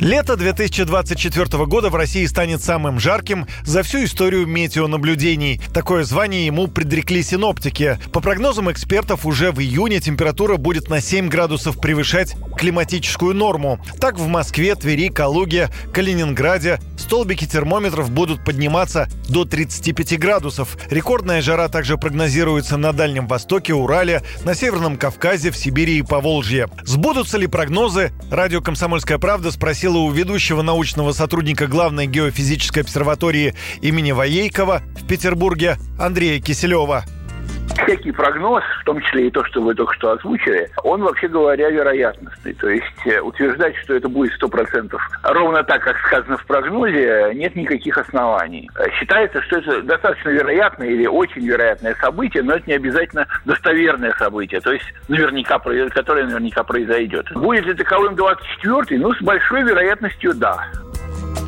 Лето 2024 года в России станет самым жарким за всю историю метеонаблюдений. Такое звание ему предрекли синоптики. По прогнозам экспертов, уже в июне температура будет на 7 градусов превышать климатическую норму. Так в Москве, Твери, Калуге, Калининграде столбики термометров будут подниматься до 35 градусов. Рекордная жара также прогнозируется на Дальнем Востоке, Урале, на Северном Кавказе, в Сибири и Поволжье. Сбудутся ли прогнозы? Радио «Комсомольская правда» спросила у ведущего научного сотрудника главной геофизической обсерватории имени Воейкова в Петербурге Андрея Киселева всякий прогноз, в том числе и то, что вы только что озвучили, он, вообще говоря, вероятностный. То есть э, утверждать, что это будет 100% ровно так, как сказано в прогнозе, нет никаких оснований. Э, считается, что это достаточно вероятное или очень вероятное событие, но это не обязательно достоверное событие, то есть наверняка, которое наверняка произойдет. Будет ли таковым 24-й? Ну, с большой вероятностью да.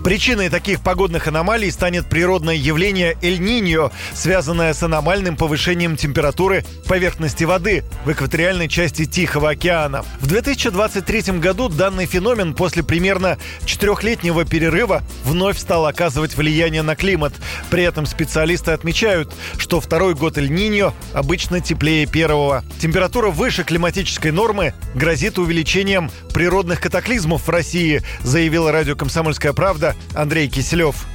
Причиной таких погодных аномалий станет природное явление Эль-Ниньо, связанное с аномальным повышением температуры поверхности воды в экваториальной части Тихого океана. В 2023 году данный феномен после примерно четырехлетнего перерыва вновь стал оказывать влияние на климат. При этом специалисты отмечают, что второй год Эль-Ниньо обычно теплее первого. Температура выше климатической нормы грозит увеличением природных катаклизмов в России, заявила радио «Комсомольская правда» Андрей Киселев.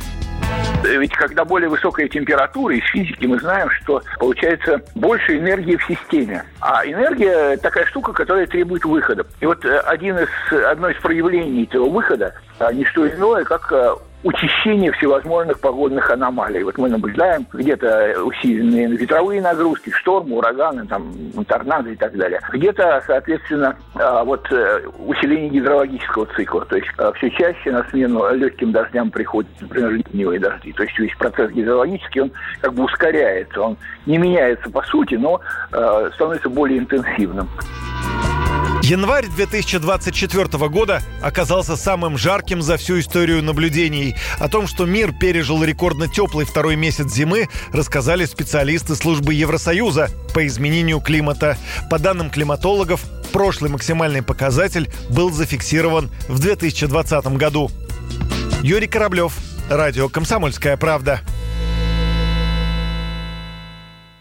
Ведь когда более высокая температура, из физики мы знаем, что получается больше энергии в системе. А энергия – такая штука, которая требует выхода. И вот э, один из, одно из проявлений этого выхода – не что иное, как э, учащение всевозможных погодных аномалий. Вот мы наблюдаем где-то усиленные ветровые нагрузки, штормы, ураганы, там, торнадо и так далее. Где-то, соответственно, а, вот э, усиление гидрологического цикла. То есть а, все чаще на смену легким дождям приходят, например, ливневые дожди. То есть весь процесс гидрологический, он как бы ускоряется. Он не меняется по сути, но а, становится более интенсивным. Январь 2024 года оказался самым жарким за всю историю наблюдений. О том, что мир пережил рекордно теплый второй месяц зимы, рассказали специалисты службы Евросоюза по изменению климата. По данным климатологов, прошлый максимальный показатель был зафиксирован в 2020 году. Юрий Кораблев, Радио «Комсомольская правда».